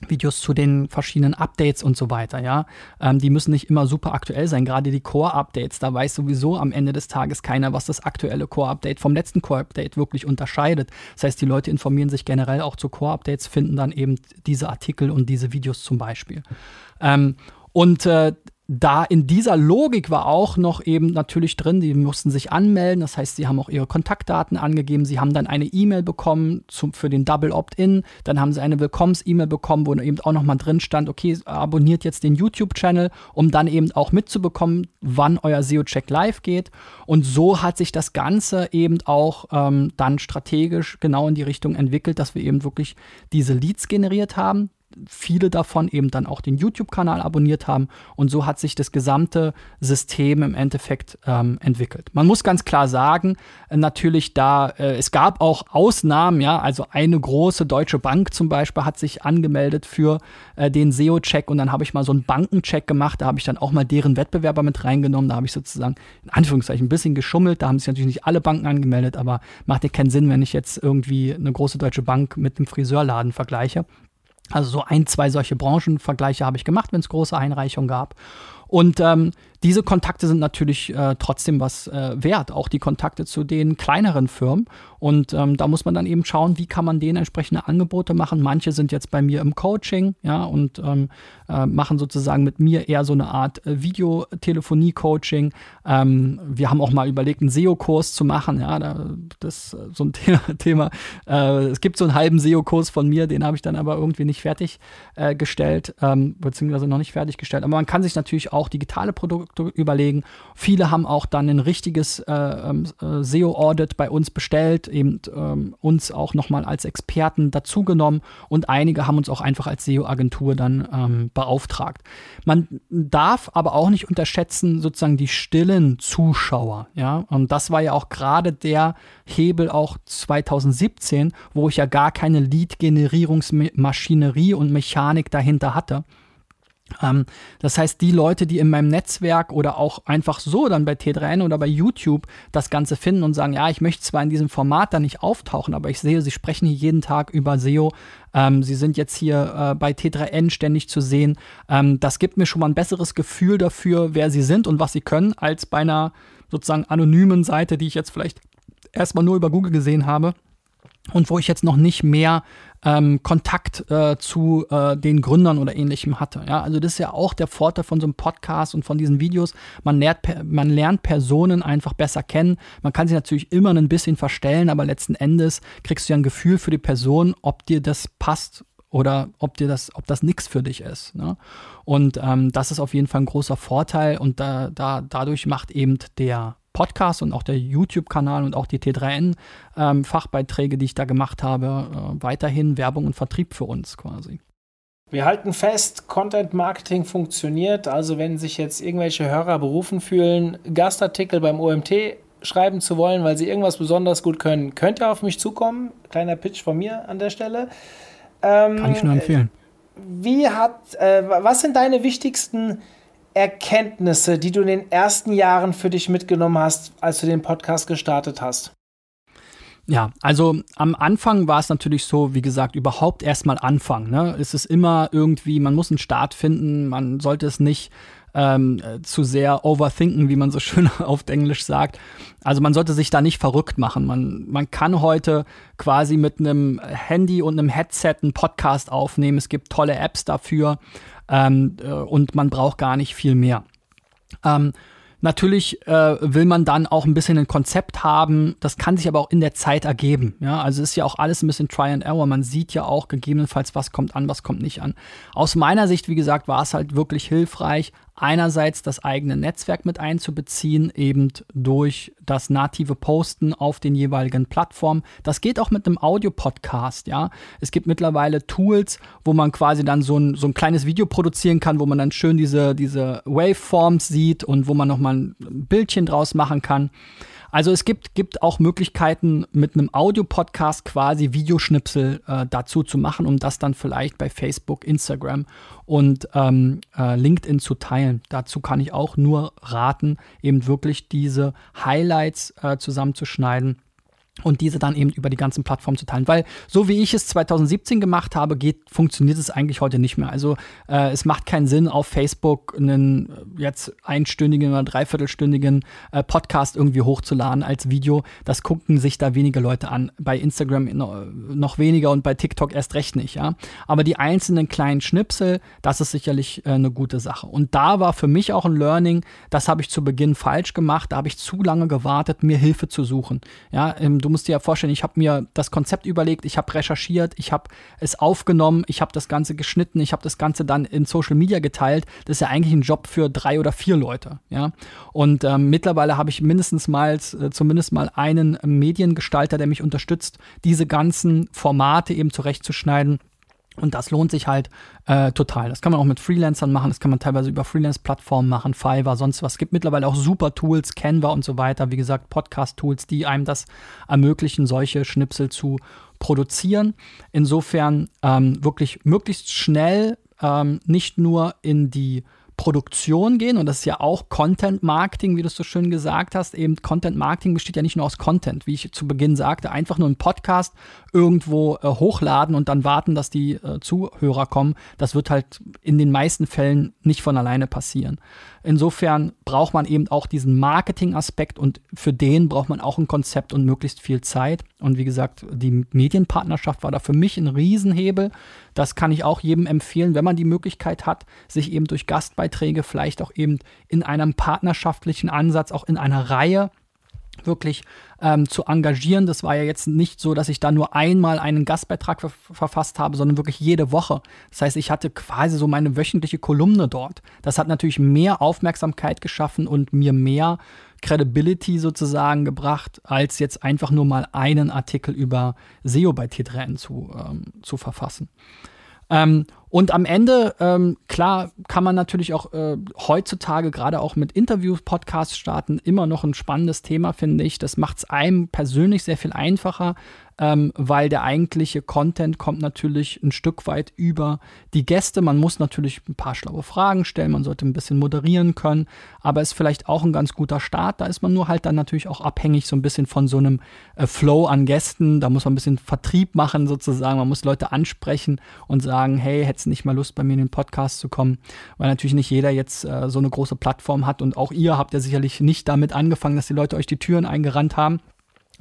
Videos zu den verschiedenen Updates und so weiter, ja. Ähm, die müssen nicht immer super aktuell sein. Gerade die Core-Updates, da weiß sowieso am Ende des Tages keiner, was das aktuelle Core-Update vom letzten Core-Update wirklich unterscheidet. Das heißt, die Leute informieren sich generell auch zu Core-Updates, finden dann eben diese Artikel und diese Videos zum Beispiel. Ähm, und äh, da in dieser Logik war auch noch eben natürlich drin, die mussten sich anmelden, das heißt, sie haben auch ihre Kontaktdaten angegeben, sie haben dann eine E-Mail bekommen zum, für den Double Opt-in, dann haben sie eine Willkommens-E-Mail bekommen, wo eben auch nochmal drin stand, okay, abonniert jetzt den YouTube-Channel, um dann eben auch mitzubekommen, wann euer SEO-Check live geht. Und so hat sich das Ganze eben auch ähm, dann strategisch genau in die Richtung entwickelt, dass wir eben wirklich diese Leads generiert haben, viele davon eben dann auch den YouTube-Kanal abonniert haben. Und so hat sich das gesamte System im Endeffekt ähm, entwickelt. Man muss ganz klar sagen, äh, natürlich da, äh, es gab auch Ausnahmen, ja, also eine große deutsche Bank zum Beispiel hat sich angemeldet für äh, den SEO-Check. Und dann habe ich mal so einen Bankencheck gemacht, da habe ich dann auch mal deren Wettbewerber mit reingenommen, da habe ich sozusagen in Anführungszeichen ein bisschen geschummelt, da haben sich natürlich nicht alle Banken angemeldet, aber macht ja keinen Sinn, wenn ich jetzt irgendwie eine große deutsche Bank mit einem Friseurladen vergleiche. Also so ein, zwei solche Branchenvergleiche habe ich gemacht, wenn es große Einreichungen gab. Und ähm, diese Kontakte sind natürlich äh, trotzdem was äh, wert, auch die Kontakte zu den kleineren Firmen. Und ähm, da muss man dann eben schauen, wie kann man denen entsprechende Angebote machen. Manche sind jetzt bei mir im Coaching, ja, und ähm, äh, machen sozusagen mit mir eher so eine Art äh, Videotelefonie-Coaching. Ähm, wir haben auch mal überlegt, einen SEO-Kurs zu machen. Ja, da, das ist so ein (laughs) Thema. Äh, es gibt so einen halben SEO-Kurs von mir, den habe ich dann aber irgendwie nicht fertiggestellt, äh, ähm, beziehungsweise noch nicht fertiggestellt. Aber man kann sich natürlich auch digitale Produkte überlegen. Viele haben auch dann ein richtiges äh, ähm, äh, SEO-Audit bei uns bestellt, eben ähm, uns auch nochmal als Experten dazugenommen und einige haben uns auch einfach als SEO-Agentur dann ähm, beauftragt. Man darf aber auch nicht unterschätzen, sozusagen die stillen Zuschauer. Ja, und das war ja auch gerade der Hebel auch 2017, wo ich ja gar keine Lead-Generierungsmaschinerie und Mechanik dahinter hatte. Ähm, das heißt, die Leute, die in meinem Netzwerk oder auch einfach so dann bei T3N oder bei YouTube das Ganze finden und sagen, ja, ich möchte zwar in diesem Format da nicht auftauchen, aber ich sehe, sie sprechen hier jeden Tag über SEO. Ähm, sie sind jetzt hier äh, bei T3N ständig zu sehen. Ähm, das gibt mir schon mal ein besseres Gefühl dafür, wer sie sind und was sie können, als bei einer sozusagen anonymen Seite, die ich jetzt vielleicht erstmal nur über Google gesehen habe und wo ich jetzt noch nicht mehr ähm, Kontakt äh, zu äh, den Gründern oder ähnlichem hatte. Ja, also das ist ja auch der Vorteil von so einem Podcast und von diesen Videos. Man lernt, man lernt Personen einfach besser kennen. Man kann sie natürlich immer ein bisschen verstellen, aber letzten Endes kriegst du ja ein Gefühl für die Person, ob dir das passt oder ob dir das, ob das nichts für dich ist. Ne? Und ähm, das ist auf jeden Fall ein großer Vorteil und da, da, dadurch macht eben der Podcast und auch der YouTube-Kanal und auch die T3N-Fachbeiträge, ähm, die ich da gemacht habe, äh, weiterhin Werbung und Vertrieb für uns quasi. Wir halten fest, Content Marketing funktioniert. Also wenn sich jetzt irgendwelche Hörer berufen fühlen, Gastartikel beim OMT schreiben zu wollen, weil sie irgendwas besonders gut können, könnt ihr auf mich zukommen. Kleiner Pitch von mir an der Stelle. Ähm, Kann ich nur empfehlen. Wie hat, äh, was sind deine wichtigsten Erkenntnisse, die du in den ersten Jahren für dich mitgenommen hast, als du den Podcast gestartet hast? Ja, also am Anfang war es natürlich so, wie gesagt, überhaupt erstmal anfangen. Ne? Es ist immer irgendwie, man muss einen Start finden, man sollte es nicht ähm, zu sehr overthinken, wie man so schön (laughs) auf Englisch sagt. Also man sollte sich da nicht verrückt machen. Man, man kann heute quasi mit einem Handy und einem Headset einen Podcast aufnehmen. Es gibt tolle Apps dafür ähm, äh, und man braucht gar nicht viel mehr. Ähm, Natürlich äh, will man dann auch ein bisschen ein Konzept haben. Das kann sich aber auch in der Zeit ergeben. Ja, also ist ja auch alles ein bisschen Try and Error. Man sieht ja auch gegebenenfalls, was kommt an, was kommt nicht an. Aus meiner Sicht, wie gesagt, war es halt wirklich hilfreich, einerseits das eigene Netzwerk mit einzubeziehen, eben durch das native Posten auf den jeweiligen Plattformen. Das geht auch mit einem Audio-Podcast, ja. Es gibt mittlerweile Tools, wo man quasi dann so ein, so ein kleines Video produzieren kann, wo man dann schön diese, diese Waveforms sieht und wo man nochmal ein Bildchen draus machen kann. Also es gibt, gibt auch Möglichkeiten, mit einem Audio-Podcast quasi Videoschnipsel äh, dazu zu machen, um das dann vielleicht bei Facebook, Instagram und ähm, äh, LinkedIn zu teilen. Dazu kann ich auch nur raten, eben wirklich diese Highlights äh, zusammenzuschneiden und diese dann eben über die ganzen Plattformen zu teilen. Weil so wie ich es 2017 gemacht habe, geht, funktioniert es eigentlich heute nicht mehr. Also äh, es macht keinen Sinn, auf Facebook einen äh, jetzt einstündigen oder dreiviertelstündigen äh, Podcast irgendwie hochzuladen als Video. Das gucken sich da wenige Leute an. Bei Instagram noch weniger und bei TikTok erst recht nicht. Ja? Aber die einzelnen kleinen Schnipsel, das ist sicherlich äh, eine gute Sache. Und da war für mich auch ein Learning, das habe ich zu Beginn falsch gemacht. Da habe ich zu lange gewartet, mir Hilfe zu suchen. Ja, im du musst dir ja vorstellen, ich habe mir das Konzept überlegt, ich habe recherchiert, ich habe es aufgenommen, ich habe das Ganze geschnitten, ich habe das Ganze dann in Social Media geteilt. Das ist ja eigentlich ein Job für drei oder vier Leute, ja. Und ähm, mittlerweile habe ich mindestens mal, äh, zumindest mal einen Mediengestalter, der mich unterstützt, diese ganzen Formate eben zurechtzuschneiden Und das lohnt sich halt äh, total. Das kann man auch mit Freelancern machen, das kann man teilweise über Freelance-Plattformen machen, Fiverr, sonst was. Es gibt mittlerweile auch super Tools, Canva und so weiter. Wie gesagt, Podcast-Tools, die einem das ermöglichen, solche Schnipsel zu produzieren. Insofern ähm, wirklich möglichst schnell ähm, nicht nur in die Produktion gehen und das ist ja auch Content Marketing, wie du es so schön gesagt hast. Eben Content Marketing besteht ja nicht nur aus Content, wie ich zu Beginn sagte, einfach nur einen Podcast irgendwo äh, hochladen und dann warten, dass die äh, Zuhörer kommen. Das wird halt in den meisten Fällen nicht von alleine passieren. Insofern braucht man eben auch diesen Marketing-Aspekt und für den braucht man auch ein Konzept und möglichst viel Zeit. Und wie gesagt, die Medienpartnerschaft war da für mich ein Riesenhebel. Das kann ich auch jedem empfehlen, wenn man die Möglichkeit hat, sich eben durch Gastbeiträge vielleicht auch eben in einem partnerschaftlichen Ansatz, auch in einer Reihe wirklich ähm, zu engagieren. Das war ja jetzt nicht so, dass ich da nur einmal einen Gastbeitrag ver verfasst habe, sondern wirklich jede Woche. Das heißt, ich hatte quasi so meine wöchentliche Kolumne dort. Das hat natürlich mehr Aufmerksamkeit geschaffen und mir mehr Credibility sozusagen gebracht, als jetzt einfach nur mal einen Artikel über SEO bei T3N zu, ähm, zu verfassen. Ähm, und am Ende, ähm, klar, kann man natürlich auch äh, heutzutage gerade auch mit Interview-Podcasts starten. Immer noch ein spannendes Thema, finde ich. Das macht es einem persönlich sehr viel einfacher, ähm, weil der eigentliche Content kommt natürlich ein Stück weit über die Gäste. Man muss natürlich ein paar schlaue Fragen stellen, man sollte ein bisschen moderieren können, aber ist vielleicht auch ein ganz guter Start. Da ist man nur halt dann natürlich auch abhängig so ein bisschen von so einem äh, Flow an Gästen. Da muss man ein bisschen Vertrieb machen sozusagen. Man muss Leute ansprechen und sagen, hey, hättest du nicht mal Lust, bei mir in den Podcast zu kommen? Weil natürlich nicht jeder jetzt äh, so eine große Plattform hat und auch ihr habt ja sicherlich nicht damit angefangen, dass die Leute euch die Türen eingerannt haben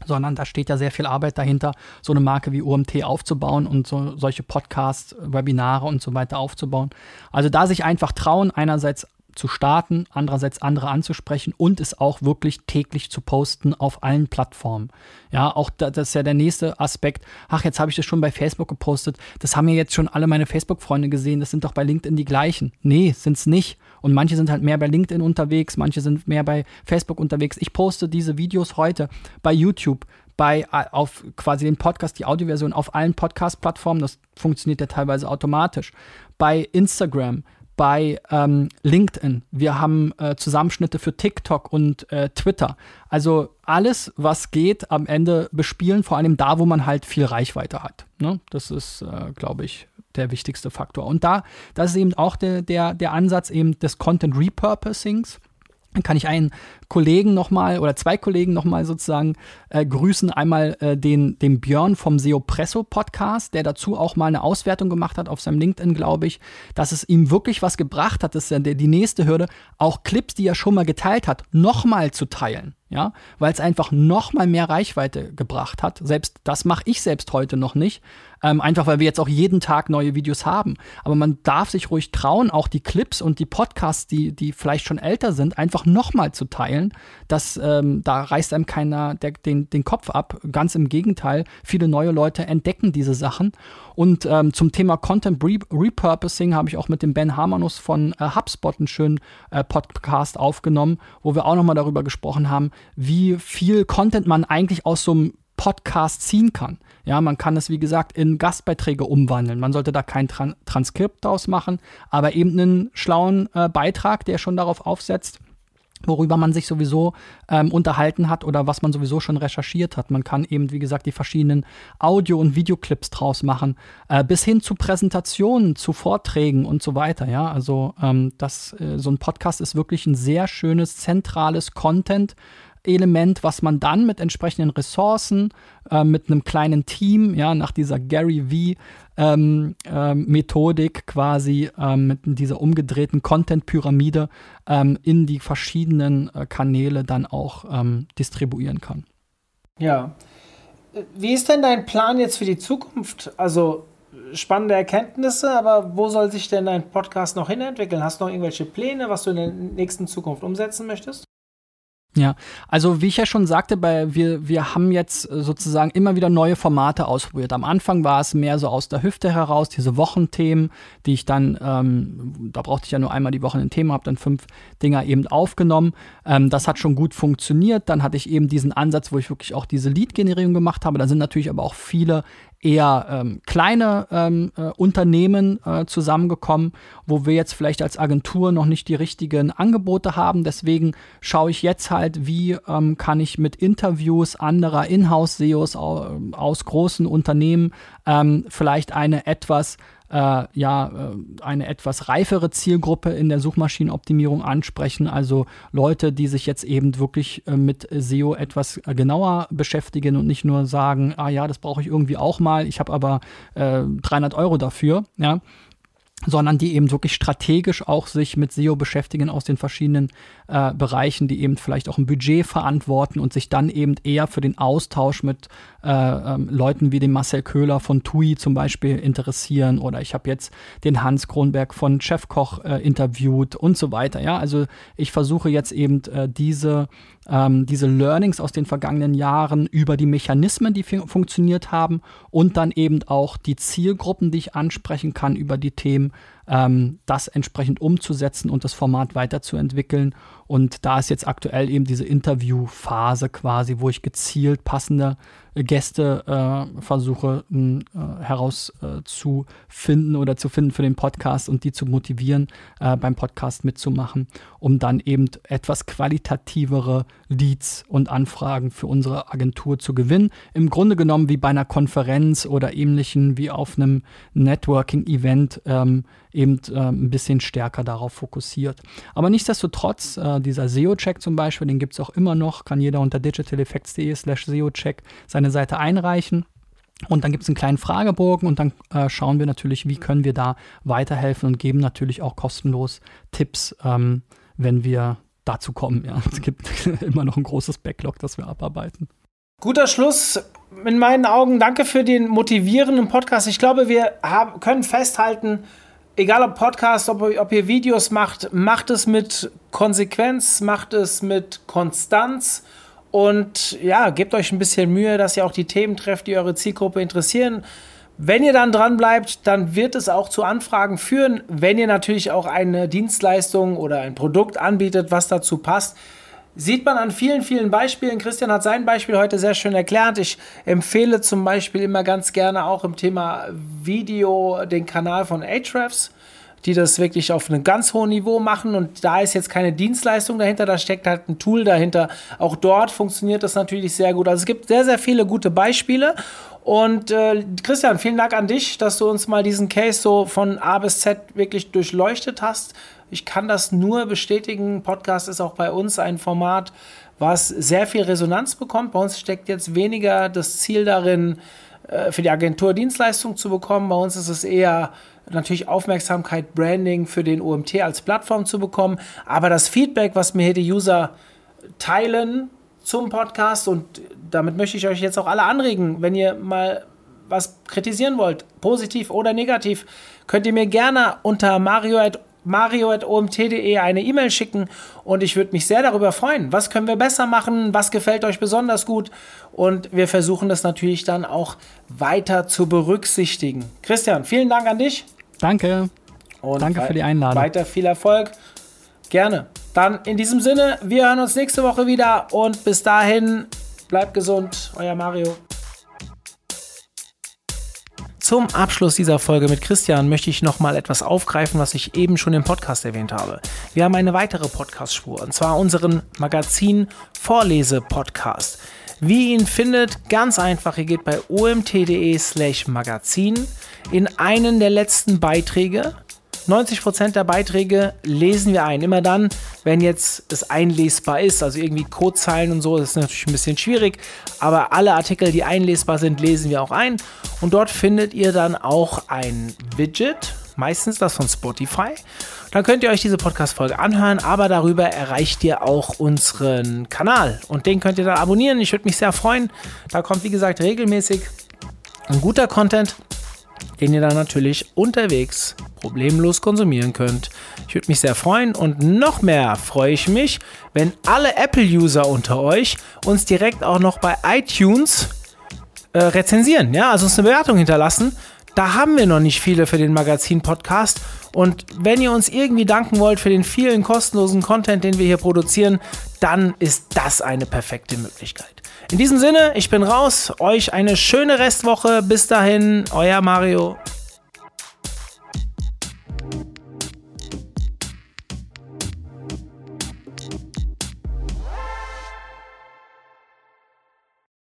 sondern da steht ja sehr viel Arbeit dahinter, so eine Marke wie OMT aufzubauen und so, solche Podcasts, Webinare und so weiter aufzubauen. Also da sich einfach trauen, einerseits zu starten, andererseits andere anzusprechen und es auch wirklich täglich zu posten auf allen Plattformen. Ja, auch da, das ist ja der nächste Aspekt. Ach, jetzt habe ich das schon bei Facebook gepostet. Das haben ja jetzt schon alle meine Facebook-Freunde gesehen. Das sind doch bei LinkedIn die gleichen. Nee, sind es nicht. Und manche sind halt mehr bei LinkedIn unterwegs, manche sind mehr bei Facebook unterwegs. Ich poste diese Videos heute bei YouTube, bei äh, auf quasi den Podcast, die Audioversion auf allen Podcast-Plattformen. Das funktioniert ja teilweise automatisch. Bei Instagram, bei ähm, LinkedIn. Wir haben äh, Zusammenschnitte für TikTok und äh, Twitter. Also alles, was geht, am Ende bespielen, vor allem da, wo man halt viel Reichweite hat. Ne? Das ist, äh, glaube ich, der wichtigste Faktor. Und da, das ist eben auch der, der, der Ansatz eben des Content Repurposings. Kann ich einen Kollegen nochmal oder zwei Kollegen nochmal sozusagen äh, grüßen. Einmal äh, den, den Björn vom SEO Presso Podcast, der dazu auch mal eine Auswertung gemacht hat auf seinem LinkedIn, glaube ich, dass es ihm wirklich was gebracht hat. Das ist ja die nächste Hürde, auch Clips, die er schon mal geteilt hat, nochmal zu teilen ja, weil es einfach noch mal mehr Reichweite gebracht hat. Selbst das mache ich selbst heute noch nicht, ähm, einfach weil wir jetzt auch jeden Tag neue Videos haben. Aber man darf sich ruhig trauen, auch die Clips und die Podcasts, die, die vielleicht schon älter sind, einfach noch mal zu teilen. Das, ähm, da reißt einem keiner der, den, den Kopf ab. Ganz im Gegenteil, viele neue Leute entdecken diese Sachen. Und ähm, zum Thema Content Repurposing habe ich auch mit dem Ben Harmanus von äh, HubSpot einen schönen äh, Podcast aufgenommen, wo wir auch noch mal darüber gesprochen haben, wie viel Content man eigentlich aus so einem Podcast ziehen kann. Ja, man kann es, wie gesagt, in Gastbeiträge umwandeln. Man sollte da kein Tran Transkript draus machen, aber eben einen schlauen äh, Beitrag, der schon darauf aufsetzt, worüber man sich sowieso ähm, unterhalten hat oder was man sowieso schon recherchiert hat. Man kann eben, wie gesagt, die verschiedenen Audio- und Videoclips draus machen, äh, bis hin zu Präsentationen, zu Vorträgen und so weiter. Ja, also ähm, das, äh, so ein Podcast ist wirklich ein sehr schönes, zentrales Content. Element, was man dann mit entsprechenden Ressourcen, äh, mit einem kleinen Team, ja, nach dieser Gary V ähm, ähm, Methodik quasi ähm, mit dieser umgedrehten Content-Pyramide ähm, in die verschiedenen äh, Kanäle dann auch ähm, distribuieren kann. Ja. Wie ist denn dein Plan jetzt für die Zukunft? Also spannende Erkenntnisse, aber wo soll sich denn dein Podcast noch hinentwickeln? Hast du noch irgendwelche Pläne, was du in der nächsten Zukunft umsetzen möchtest? Ja, also wie ich ja schon sagte, bei, wir, wir haben jetzt sozusagen immer wieder neue Formate ausprobiert. Am Anfang war es mehr so aus der Hüfte heraus, diese Wochenthemen, die ich dann, ähm, da brauchte ich ja nur einmal die Woche ein Thema, habe dann fünf Dinger eben aufgenommen. Ähm, das hat schon gut funktioniert. Dann hatte ich eben diesen Ansatz, wo ich wirklich auch diese Lead-Generierung gemacht habe. Da sind natürlich aber auch viele eher ähm, kleine ähm, äh, Unternehmen äh, zusammengekommen, wo wir jetzt vielleicht als Agentur noch nicht die richtigen Angebote haben. Deswegen schaue ich jetzt halt, wie ähm, kann ich mit Interviews anderer Inhouse-SEOs aus großen Unternehmen ähm, vielleicht eine etwas äh, ja äh, eine etwas reifere Zielgruppe in der Suchmaschinenoptimierung ansprechen, also Leute, die sich jetzt eben wirklich äh, mit SEO etwas äh, genauer beschäftigen und nicht nur sagen, ah ja, das brauche ich irgendwie auch mal, ich habe aber 300 äh, Euro dafür, ja sondern die eben wirklich strategisch auch sich mit SEO beschäftigen aus den verschiedenen äh, Bereichen, die eben vielleicht auch ein Budget verantworten und sich dann eben eher für den Austausch mit äh, ähm, Leuten wie dem Marcel Köhler von TUI zum Beispiel interessieren oder ich habe jetzt den Hans Kronberg von Chefkoch äh, interviewt und so weiter. Ja, also ich versuche jetzt eben äh, diese ähm, diese Learnings aus den vergangenen Jahren über die Mechanismen, die funktioniert haben und dann eben auch die Zielgruppen, die ich ansprechen kann über die Themen ähm, das entsprechend umzusetzen und das Format weiterzuentwickeln. Und da ist jetzt aktuell eben diese Interviewphase quasi, wo ich gezielt passende Gäste äh, versuche äh, herauszufinden äh, oder zu finden für den Podcast und die zu motivieren, äh, beim Podcast mitzumachen, um dann eben etwas qualitativere Leads und Anfragen für unsere Agentur zu gewinnen. Im Grunde genommen wie bei einer Konferenz oder ähnlichen, wie auf einem Networking-Event. Ähm, eben äh, ein bisschen stärker darauf fokussiert. Aber nichtsdestotrotz, äh, dieser SEO-Check zum Beispiel, den gibt es auch immer noch, kann jeder unter digitaleffects.de slash SEO-Check seine Seite einreichen. Und dann gibt es einen kleinen Fragebogen und dann äh, schauen wir natürlich, wie können wir da weiterhelfen und geben natürlich auch kostenlos Tipps, ähm, wenn wir dazu kommen. Ja. Es gibt (laughs) immer noch ein großes Backlog, das wir abarbeiten. Guter Schluss in meinen Augen. Danke für den motivierenden Podcast. Ich glaube, wir haben, können festhalten, egal ob Podcast, ob, ob ihr Videos macht, macht es mit Konsequenz, macht es mit Konstanz und ja, gebt euch ein bisschen Mühe, dass ihr auch die Themen trefft, die eure Zielgruppe interessieren. Wenn ihr dann dran bleibt, dann wird es auch zu Anfragen führen. Wenn ihr natürlich auch eine Dienstleistung oder ein Produkt anbietet, was dazu passt, Sieht man an vielen, vielen Beispielen. Christian hat sein Beispiel heute sehr schön erklärt. Ich empfehle zum Beispiel immer ganz gerne auch im Thema Video den Kanal von Ahrefs, die das wirklich auf einem ganz hohen Niveau machen. Und da ist jetzt keine Dienstleistung dahinter, da steckt halt ein Tool dahinter. Auch dort funktioniert das natürlich sehr gut. Also es gibt sehr, sehr viele gute Beispiele. Und äh, Christian, vielen Dank an dich, dass du uns mal diesen Case so von A bis Z wirklich durchleuchtet hast. Ich kann das nur bestätigen. Podcast ist auch bei uns ein Format, was sehr viel Resonanz bekommt. Bei uns steckt jetzt weniger das Ziel darin, äh, für die Agentur Dienstleistungen zu bekommen. Bei uns ist es eher natürlich Aufmerksamkeit, Branding für den OMT als Plattform zu bekommen. Aber das Feedback, was mir hier die User teilen zum Podcast und damit möchte ich euch jetzt auch alle anregen, wenn ihr mal was kritisieren wollt, positiv oder negativ, könnt ihr mir gerne unter mario.com mario.omt.de eine E-Mail schicken und ich würde mich sehr darüber freuen. Was können wir besser machen? Was gefällt euch besonders gut? Und wir versuchen das natürlich dann auch weiter zu berücksichtigen. Christian, vielen Dank an dich. Danke. Und Danke für die Einladung. Weiter viel Erfolg. Gerne. Dann in diesem Sinne, wir hören uns nächste Woche wieder und bis dahin bleibt gesund. Euer Mario. Zum Abschluss dieser Folge mit Christian möchte ich nochmal etwas aufgreifen, was ich eben schon im Podcast erwähnt habe. Wir haben eine weitere Podcast-Spur und zwar unseren Magazin Vorlese-Podcast. Wie ihr ihn findet, ganz einfach, ihr geht bei omt.de slash Magazin in einen der letzten Beiträge 90% der Beiträge lesen wir ein. Immer dann, wenn jetzt es einlesbar ist, also irgendwie Codezeilen und so, das ist natürlich ein bisschen schwierig, aber alle Artikel, die einlesbar sind, lesen wir auch ein. Und dort findet ihr dann auch ein Widget, meistens das von Spotify. Dann könnt ihr euch diese Podcast-Folge anhören, aber darüber erreicht ihr auch unseren Kanal. Und den könnt ihr dann abonnieren. Ich würde mich sehr freuen. Da kommt, wie gesagt, regelmäßig ein guter Content den ihr dann natürlich unterwegs problemlos konsumieren könnt. Ich würde mich sehr freuen und noch mehr freue ich mich, wenn alle Apple-User unter euch uns direkt auch noch bei iTunes äh, rezensieren, ja, also uns eine Bewertung hinterlassen. Da haben wir noch nicht viele für den Magazin-Podcast. Und wenn ihr uns irgendwie danken wollt für den vielen kostenlosen Content, den wir hier produzieren, dann ist das eine perfekte Möglichkeit. In diesem Sinne, ich bin raus. Euch eine schöne Restwoche. Bis dahin, euer Mario.